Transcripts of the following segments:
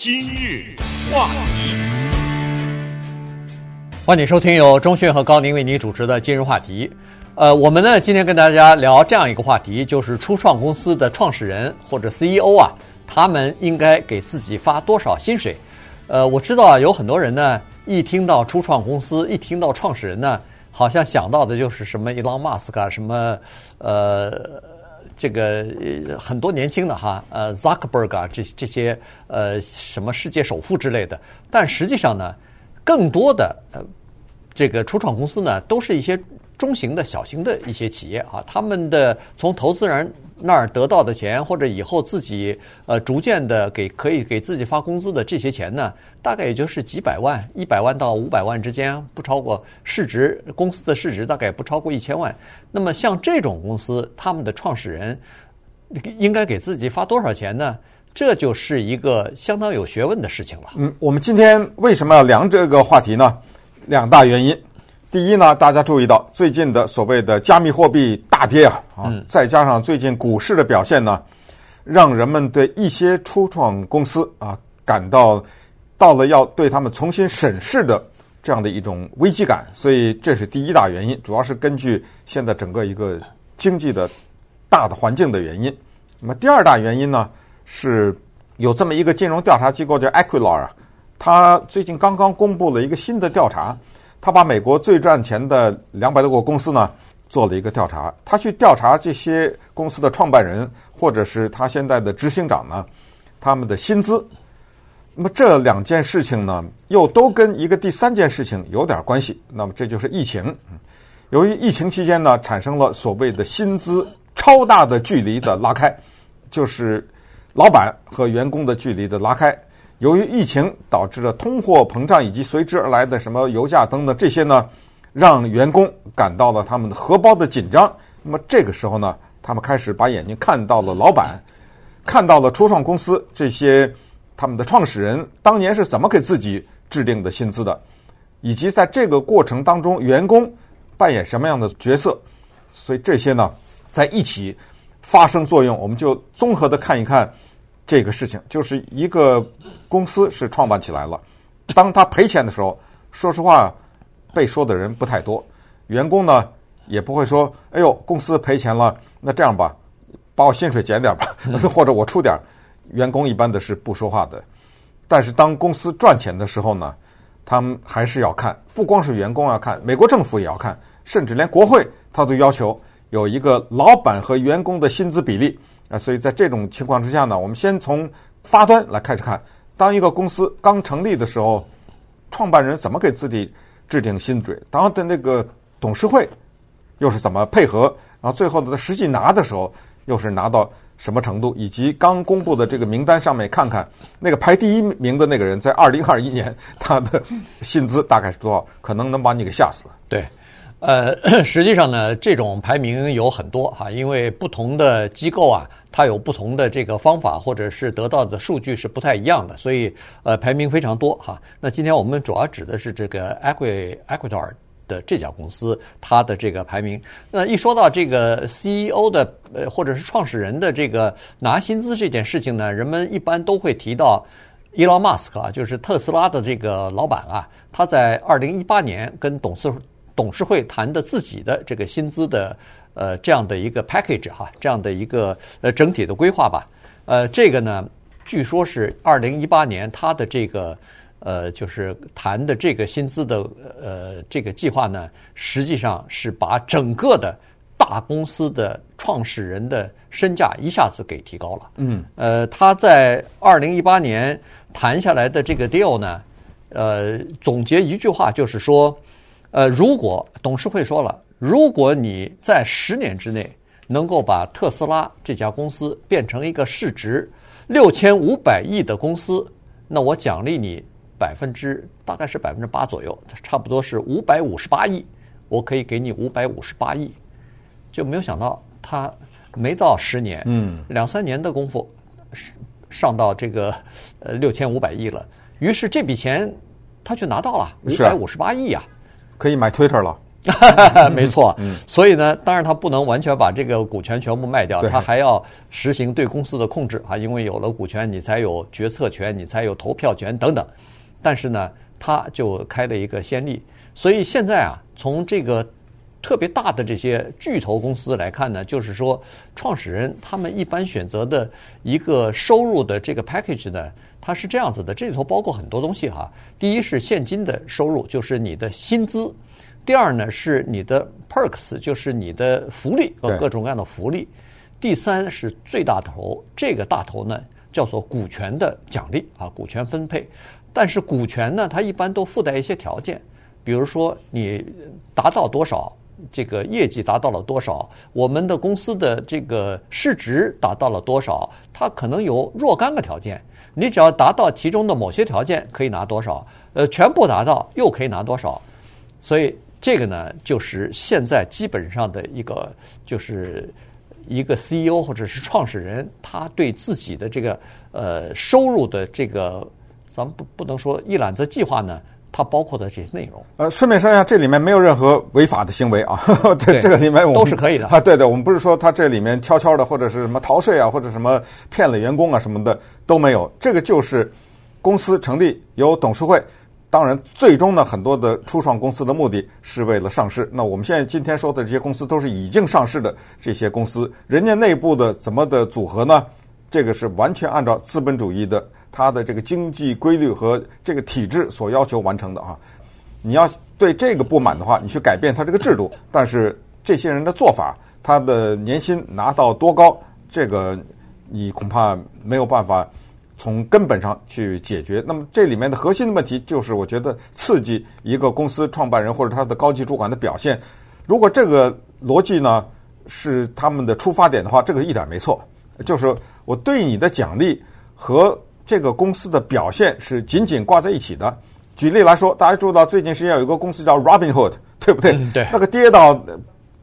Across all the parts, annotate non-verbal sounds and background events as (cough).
今日话题，欢迎收听由钟讯和高宁为您主持的今日话题。呃，我们呢今天跟大家聊这样一个话题，就是初创公司的创始人或者 CEO 啊，他们应该给自己发多少薪水？呃，我知道啊，有很多人呢，一听到初创公司，一听到创始人呢，好像想到的就是什么伊隆马斯克啊，什么呃。这个很多年轻的哈，呃，Zuckerberg 啊，这这些呃什么世界首富之类的，但实际上呢，更多的呃这个初创公司呢，都是一些中型的小型的一些企业啊，他们的从投资人那儿得到的钱，或者以后自己呃逐渐的给可以给自己发工资的这些钱呢，大概也就是几百万、一百万到五百万之间，不超过市值，公司的市值大概不超过一千万。那么像这种公司，他们的创始人应该给自己发多少钱呢？这就是一个相当有学问的事情了。嗯，我们今天为什么要聊这个话题呢？两大原因。第一呢，大家注意到最近的所谓的加密货币大跌啊，啊，再加上最近股市的表现呢，让人们对一些初创公司啊感到到了要对他们重新审视的这样的一种危机感，所以这是第一大原因，主要是根据现在整个一个经济的大的环境的原因。那么第二大原因呢，是有这么一个金融调查机构叫 Equilar 啊，它最近刚刚公布了一个新的调查。他把美国最赚钱的两百多个公司呢做了一个调查，他去调查这些公司的创办人或者是他现在的执行长呢，他们的薪资。那么这两件事情呢，又都跟一个第三件事情有点关系。那么这就是疫情。由于疫情期间呢，产生了所谓的薪资超大的距离的拉开，就是老板和员工的距离的拉开。由于疫情导致了通货膨胀以及随之而来的什么油价等等这些呢，让员工感到了他们的荷包的紧张。那么这个时候呢，他们开始把眼睛看到了老板，看到了初创公司这些他们的创始人当年是怎么给自己制定的薪资的，以及在这个过程当中员工扮演什么样的角色。所以这些呢，在一起发生作用，我们就综合的看一看。这个事情就是一个公司是创办起来了，当他赔钱的时候，说实话，被说的人不太多，员工呢也不会说：“哎呦，公司赔钱了，那这样吧，把我薪水减点吧，(laughs) 或者我出点。”员工一般的是不说话的。但是当公司赚钱的时候呢，他们还是要看，不光是员工要看，美国政府也要看，甚至连国会他都要求有一个老板和员工的薪资比例。啊，所以在这种情况之下呢，我们先从发端来开始看。当一个公司刚成立的时候，创办人怎么给自己制定薪水？当的那个董事会又是怎么配合？然后最后呢，实际拿的时候又是拿到什么程度？以及刚公布的这个名单上面看看，那个排第一名的那个人在二零二一年他的薪资大概是多少？可能能把你给吓死。对。呃，(coughs) 实际上呢，这种排名有很多哈，因为不同的机构啊，它有不同的这个方法，或者是得到的数据是不太一样的，所以呃，排名非常多哈。那今天我们主要指的是这个 Equi Aquilar 的这家公司，它的这个排名。那一说到这个 CEO 的呃，或者是创始人的这个拿薪资这件事情呢，人们一般都会提到伊隆马斯克啊，就是特斯拉的这个老板啊，他在二零一八年跟董事。董事会谈的自己的这个薪资的呃这样的一个 package 哈，这样的一个呃整体的规划吧，呃这个呢，据说是二零一八年他的这个呃就是谈的这个薪资的呃这个计划呢，实际上是把整个的大公司的创始人的身价一下子给提高了。嗯，呃他在二零一八年谈下来的这个 deal 呢，呃总结一句话就是说。呃，如果董事会说了，如果你在十年之内能够把特斯拉这家公司变成一个市值六千五百亿的公司，那我奖励你百分之大概是百分之八左右，差不多是五百五十八亿，我可以给你五百五十八亿。就没有想到他没到十年，嗯，两三年的功夫上到这个呃六千五百亿了，于是这笔钱他就拿到了五百五十八亿啊。可以买 Twitter 了，(laughs) 没错，所以呢，当然他不能完全把这个股权全部卖掉，他还要实行对公司的控制啊，因为有了股权，你才有决策权，你才有投票权等等。但是呢，他就开了一个先例，所以现在啊，从这个特别大的这些巨头公司来看呢，就是说，创始人他们一般选择的一个收入的这个 package 呢，它是这样子的，这里头包括很多东西哈。第一是现金的收入，就是你的薪资。第二呢，是你的 perks，就是你的福利和各种各样的福利。第三是最大头，这个大头呢叫做股权的奖励啊，股权分配。但是股权呢，它一般都附带一些条件，比如说你达到多少，这个业绩达到了多少，我们的公司的这个市值达到了多少，它可能有若干个条件。你只要达到其中的某些条件，可以拿多少？呃，全部达到又可以拿多少？所以。这个呢，就是现在基本上的一个，就是一个 CEO 或者是创始人，他对自己的这个呃收入的这个，咱们不不能说一揽子计划呢，它包括的这些内容。呃，顺便说一下，这里面没有任何违法的行为啊，(laughs) 对这个里面我们都是可以的啊。对对，我们不是说他这里面悄悄的或者是什么逃税啊，或者什么骗了员工啊什么的都没有，这个就是公司成立由董事会。当然，最终呢，很多的初创公司的目的是为了上市。那我们现在今天说的这些公司都是已经上市的这些公司，人家内部的怎么的组合呢？这个是完全按照资本主义的它的这个经济规律和这个体制所要求完成的啊。你要对这个不满的话，你去改变它这个制度。但是这些人的做法，他的年薪拿到多高，这个你恐怕没有办法。从根本上去解决，那么这里面的核心的问题就是，我觉得刺激一个公司创办人或者他的高级主管的表现。如果这个逻辑呢是他们的出发点的话，这个一点没错。就是我对你的奖励和这个公司的表现是紧紧挂在一起的。举例来说，大家注意到最近时间有一个公司叫 Robinhood，对不对？嗯，对。那个跌到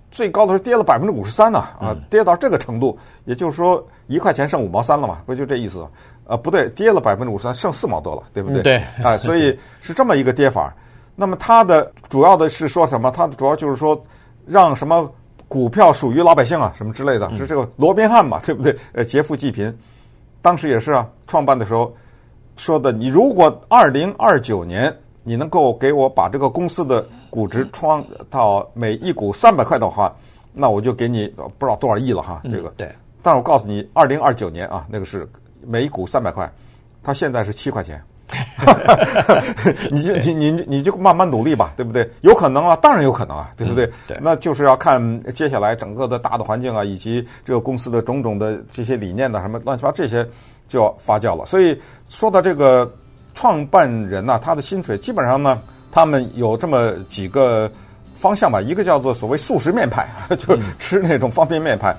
最高的时候跌了百分之五十三呢，啊，跌到这个程度，也就是说一块钱剩五毛三了嘛，不就这意思？呃，不对，跌了百分之五十三，剩四毛多了，对不对？对，哎，(laughs) 所以是这么一个跌法。那么它的主要的是说什么？它的主要就是说，让什么股票属于老百姓啊，什么之类的，是这个罗宾汉嘛，对不对？呃，劫富济贫，当时也是啊，创办的时候说的，你如果二零二九年你能够给我把这个公司的估值创到每一股三百块的话，那我就给你不知道多少亿了哈，这个。对。但是我告诉你，二零二九年啊，那个是。每一股三百块，它现在是七块钱，(laughs) 你就你你你就慢慢努力吧，对不对？有可能啊，当然有可能啊，对不对？嗯、对，那就是要看接下来整个的大的环境啊，以及这个公司的种种的这些理念的什么乱七八糟这些就要发酵了。所以说到这个创办人呐、啊，他的薪水基本上呢，他们有这么几个方向吧，一个叫做所谓素食面派，(laughs) 就是吃那种方便面派。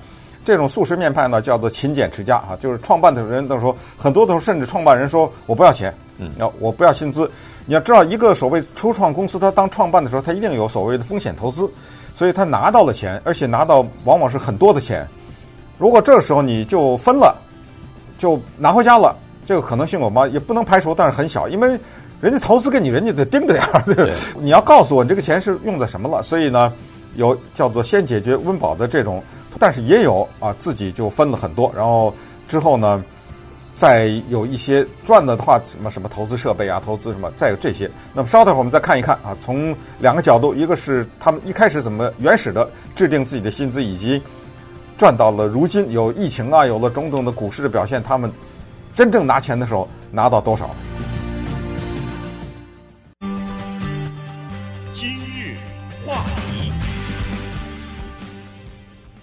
这种速食面派呢，叫做勤俭持家啊，就是创办的人都说，很多都甚至创办人说，我不要钱，嗯，要我不要薪资。你要知道，一个所谓初创公司，他当创办的时候，他一定有所谓的风险投资，所以他拿到了钱，而且拿到往往是很多的钱。如果这个时候你就分了，就拿回家了，这个可能性我们？也不能排除，但是很小，因为人家投资给你，人家得盯着点儿，(laughs) 你要告诉我你这个钱是用的什么了。所以呢，有叫做先解决温饱的这种。但是也有啊，自己就分了很多，然后之后呢，再有一些赚的话，什么什么投资设备啊，投资什么，再有这些。那么稍等会儿我们再看一看啊，从两个角度，一个是他们一开始怎么原始的制定自己的薪资，以及赚到了如今有疫情啊，有了种种的股市的表现，他们真正拿钱的时候拿到多少？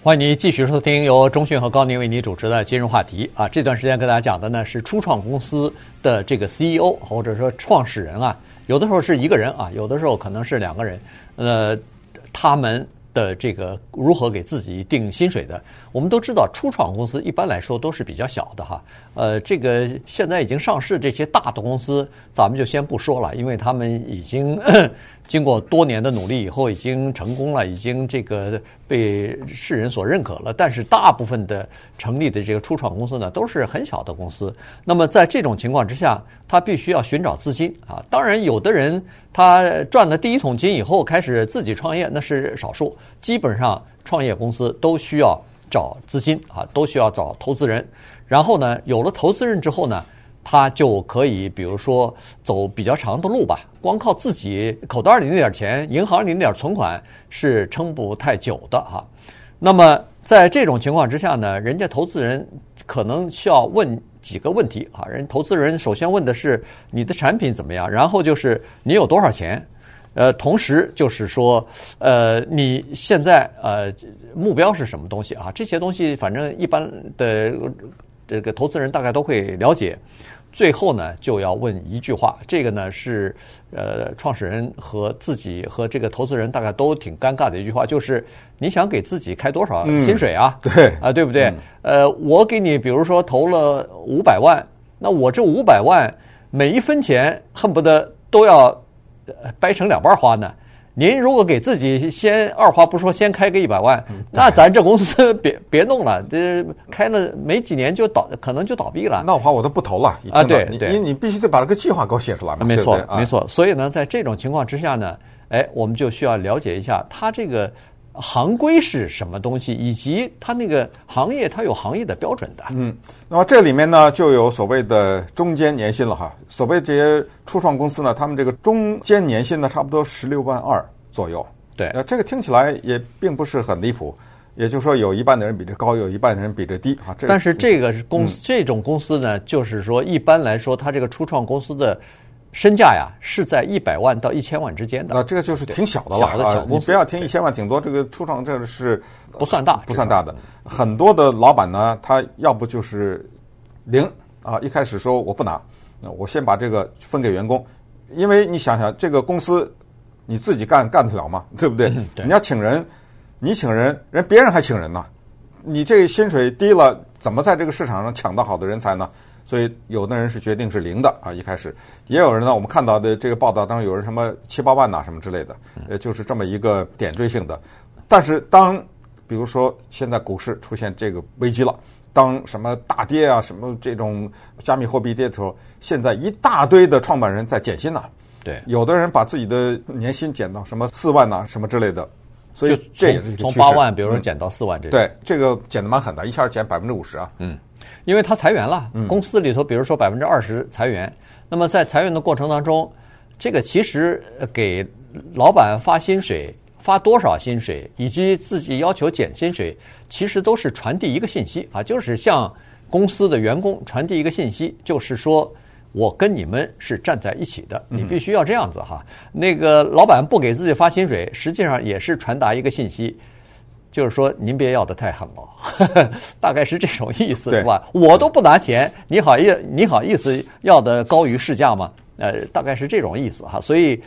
欢迎你继续收听由中讯和高宁为你主持的今日话题啊！这段时间跟大家讲的呢是初创公司的这个 CEO 或者说创始人啊，有的时候是一个人啊，有的时候可能是两个人，呃，他们的这个如何给自己定薪水的。我们都知道，初创公司一般来说都是比较小的哈，呃，这个现在已经上市这些大的公司，咱们就先不说了，因为他们已经经过多年的努力以后，已经成功了，已经这个被世人所认可了。但是大部分的成立的这个初创公司呢，都是很小的公司。那么在这种情况之下，他必须要寻找资金啊。当然，有的人他赚了第一桶金以后开始自己创业，那是少数。基本上创业公司都需要找资金啊，都需要找投资人。然后呢，有了投资人之后呢，他就可以，比如说走比较长的路吧。光靠自己口袋里那点钱，银行里那点存款是撑不太久的哈。那么在这种情况之下呢，人家投资人可能需要问几个问题啊。人投资人首先问的是你的产品怎么样，然后就是你有多少钱，呃，同时就是说，呃，你现在呃目标是什么东西啊？这些东西反正一般的。这个投资人大概都会了解，最后呢就要问一句话，这个呢是呃创始人和自己和这个投资人大概都挺尴尬的一句话，就是你想给自己开多少薪水啊？嗯、对啊，对不对？呃，我给你比如说投了五百万，那我这五百万每一分钱恨不得都要掰成两半花呢。您如果给自己先二话不说先开个一百万，那咱这公司 (laughs) 别别弄了，这开了没几年就倒，可能就倒闭了。那我话我都不投了啊！对对，你你必须得把这个计划给我写出来嘛。没错没错。所以呢，在这种情况之下呢，哎，我们就需要了解一下他这个行规是什么东西，以及它那个行业它有行业的标准的。嗯，那么这里面呢就有所谓的中间年薪了哈。所谓这些初创公司呢，他们这个中间年薪呢差不多十六万二。左右，对，那这个听起来也并不是很离谱，也就是说有一半的人比这高，有一半的人比这低啊。但是这个是公司，嗯、这种公司呢，就是说一般来说，它这个初创公司的身价呀是在一百万到一千万之间的。那这个就是挺小的了，小的小公司，你不要听一千万挺多，这个初创这个是不算大，不算大的。很多的老板呢，他要不就是零啊，一开始说我不拿，那我先把这个分给员工，因为你想想这个公司。你自己干干得了吗？(clears throat) 对不对？嗯、对，你要请人，你请人，人别人还请人呢。你这薪水低了，怎么在这个市场上抢到好的人才呢？所以有的人是决定是零的啊，一开始也有人呢。我们看到的这个报道当中，有人什么七八万呐、啊，什么之类的，呃，就是这么一个点缀性的。但是当比如说现在股市出现这个危机了，当什么大跌啊，什么这种加密货币跌的时候，现在一大堆的创办人在减薪呐。对，有的人把自己的年薪减到什么四万呐、啊，什么之类的，所以这也是。从八万，比如说减到四万这、嗯，对，这个减的蛮狠的，一下减百分之五十啊。嗯，因为他裁员了，公司里头比如说百分之二十裁员，嗯、那么在裁员的过程当中，这个其实给老板发薪水发多少薪水，以及自己要求减薪水，其实都是传递一个信息啊，就是向公司的员工传递一个信息，就是说。我跟你们是站在一起的，你必须要这样子哈。那个老板不给自己发薪水，实际上也是传达一个信息，就是说您别要的太狠了，(laughs) 大概是这种意思，是吧？我都不拿钱，你好意你好意思要的高于市价吗？呃，大概是这种意思哈。所以，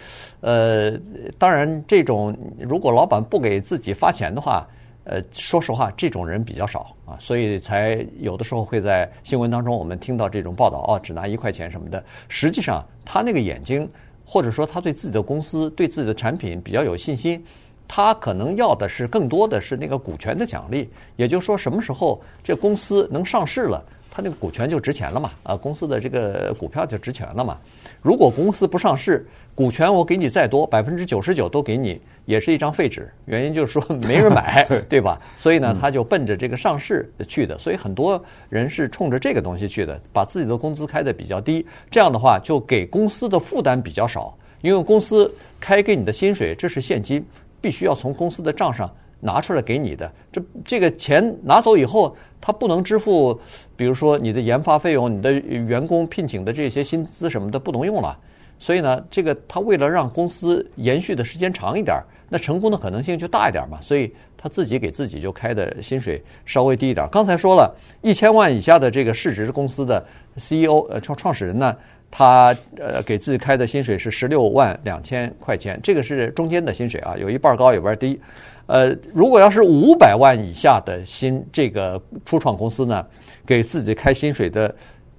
呃，当然这种如果老板不给自己发钱的话。呃，说实话，这种人比较少啊，所以才有的时候会在新闻当中我们听到这种报道哦，只拿一块钱什么的。实际上，他那个眼睛，或者说他对自己的公司、对自己的产品比较有信心，他可能要的是更多的是那个股权的奖励。也就是说，什么时候这公司能上市了，他那个股权就值钱了嘛？啊，公司的这个股票就值钱了嘛？如果公司不上市，股权我给你再多，百分之九十九都给你。也是一张废纸，原因就是说没人买，对，对吧？所以呢，他就奔着这个上市去的。所以很多人是冲着这个东西去的，把自己的工资开得比较低，这样的话就给公司的负担比较少。因为公司开给你的薪水，这是现金，必须要从公司的账上拿出来给你的。这这个钱拿走以后，他不能支付，比如说你的研发费用、你的员工聘请的这些薪资什么的不能用了。所以呢，这个他为了让公司延续的时间长一点。那成功的可能性就大一点嘛，所以他自己给自己就开的薪水稍微低一点。刚才说了一千万以下的这个市值公司的 CEO 呃创创始人呢，他呃给自己开的薪水是十六万两千块钱，这个是中间的薪水啊，有一半高有一半低。呃，如果要是五百万以下的薪这个初创公司呢，给自己开薪水的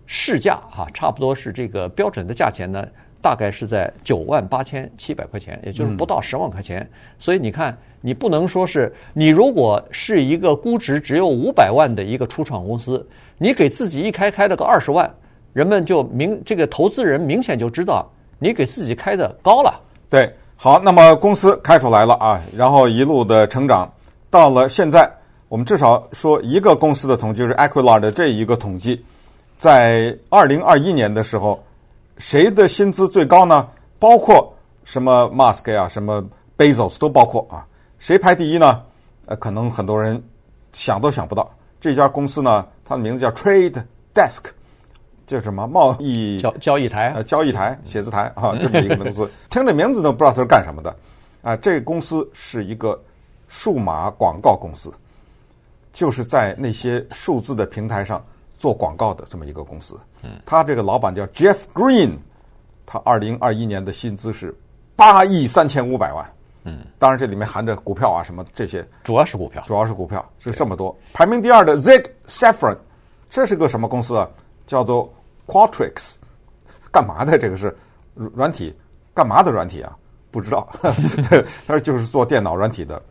市价哈，差不多是这个标准的价钱呢，大概是在九万八千七百块钱，也就是不到十万块钱。所以你看，你不能说是你如果是一个估值只有五百万的一个初创公司，你给自己一开开了个二十万，人们就明这个投资人明显就知道你给自己开的高了。对，好，那么公司开出来了啊，然后一路的成长，到了现在。我们至少说一个公司的统计，就是 Aquilar 的这一个统计，在二零二一年的时候，谁的薪资最高呢？包括什么 Musk 啊，什么 Bezos 都包括啊。谁排第一呢？呃，可能很多人想都想不到。这家公司呢，它的名字叫 Trade Desk，叫什么？贸易交交易台？呃，交易台、写字台啊，这么一个公司。(laughs) 听这名字都不知道它是干什么的啊。这个公司是一个数码广告公司。就是在那些数字的平台上做广告的这么一个公司，他这个老板叫 Jeff Green，他二零二一年的薪资是八亿三千五百万，嗯，当然这里面含着股票啊什么这些，主要是股票，主要是股票是这么多。排名第二的 Zig Saffron，这是个什么公司啊？叫做 Qualtrics，干嘛的？这个是软体，干嘛的软体啊？不知道，(laughs) 他说就是做电脑软体的。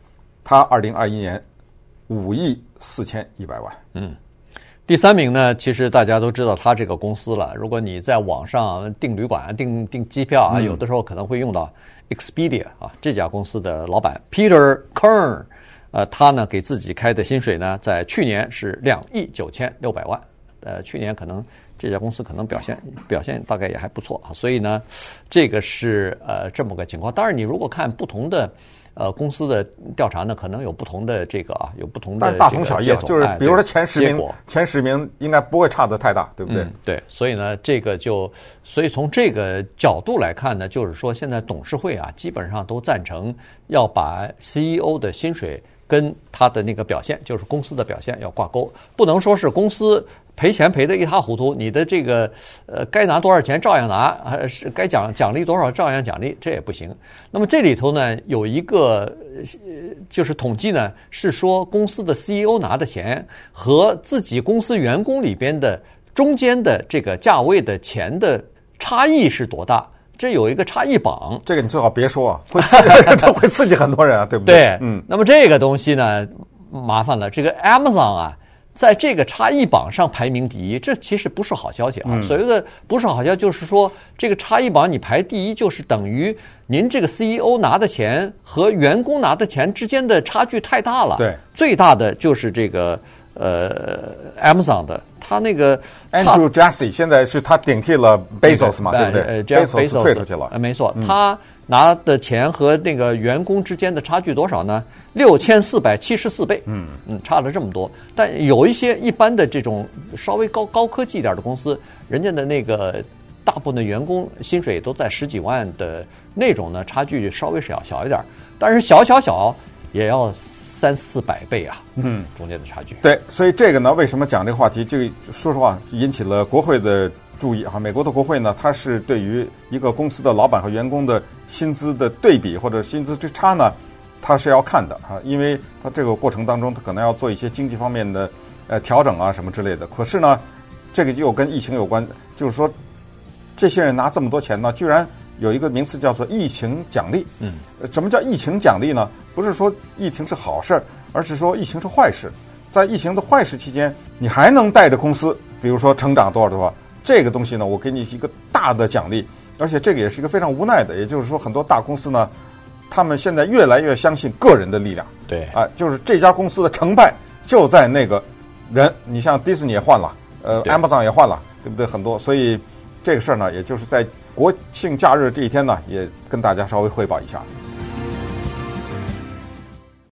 他二零二一年。五亿四千一百万。嗯，第三名呢，其实大家都知道他这个公司了。如果你在网上订旅馆、订订机票啊，有的时候可能会用到 Expedia 啊，这家公司的老板 Peter Kern，呃，他呢给自己开的薪水呢，在去年是两亿九千六百万。呃，去年可能这家公司可能表现表现大概也还不错啊，所以呢，这个是呃这么个情况。当然，你如果看不同的。呃，公司的调查呢，可能有不同的这个啊，有不同的，但大同小异，就是比如说前十名，前十名应该不会差得太大，对不对？嗯，对，所以呢，这个就，所以从这个角度来看呢，就是说现在董事会啊，基本上都赞成要把 CEO 的薪水跟他的那个表现，就是公司的表现要挂钩，不能说是公司。赔钱赔得一塌糊涂，你的这个呃该拿多少钱照样拿，还是该奖奖励多少照样奖励，这也不行。那么这里头呢，有一个呃就是统计呢，是说公司的 CEO 拿的钱和自己公司员工里边的中间的这个价位的钱的差异是多大？这有一个差异榜。这个你最好别说啊，(laughs) 会刺激，(laughs) 这会刺激很多人啊，对不对？对，嗯。那么这个东西呢，麻烦了，这个 Amazon 啊。在这个差异榜上排名第一，这其实不是好消息啊。所谓的不是好消息，就是说这个差异榜你排第一，就是等于您这个 CEO 拿的钱和员工拿的钱之间的差距太大了。对，最大的就是这个呃 Amazon 的，他那个 Andrew Jassy 现在是他顶替了 Bezos 嘛，对不对？呃，Bezos 退出去了。呃，没错，他。拿的钱和那个员工之间的差距多少呢？六千四百七十四倍。嗯嗯，差了这么多。但有一些一般的这种稍微高高科技一点的公司，人家的那个大部分的员工薪水都在十几万的那种呢，差距稍微小小一点。但是小小小也要三四百倍啊。嗯，中间的差距。对，所以这个呢，为什么讲这个话题？就说实话，引起了国会的。注意哈，美国的国会呢，它是对于一个公司的老板和员工的薪资的对比或者薪资之差呢，它是要看的哈，因为它这个过程当中，它可能要做一些经济方面的呃调整啊什么之类的。可是呢，这个又跟疫情有关，就是说，这些人拿这么多钱呢，居然有一个名词叫做疫情奖励。嗯，什么叫疫情奖励呢？不是说疫情是好事儿，而是说疫情是坏事。在疫情的坏事期间，你还能带着公司，比如说成长多少多少。这个东西呢，我给你一个大的奖励，而且这个也是一个非常无奈的，也就是说，很多大公司呢，他们现在越来越相信个人的力量。对，啊，就是这家公司的成败就在那个人。你像迪士尼也换了，呃，Amazon 也换了，对不对？很多，所以这个事儿呢，也就是在国庆假日这一天呢，也跟大家稍微汇报一下。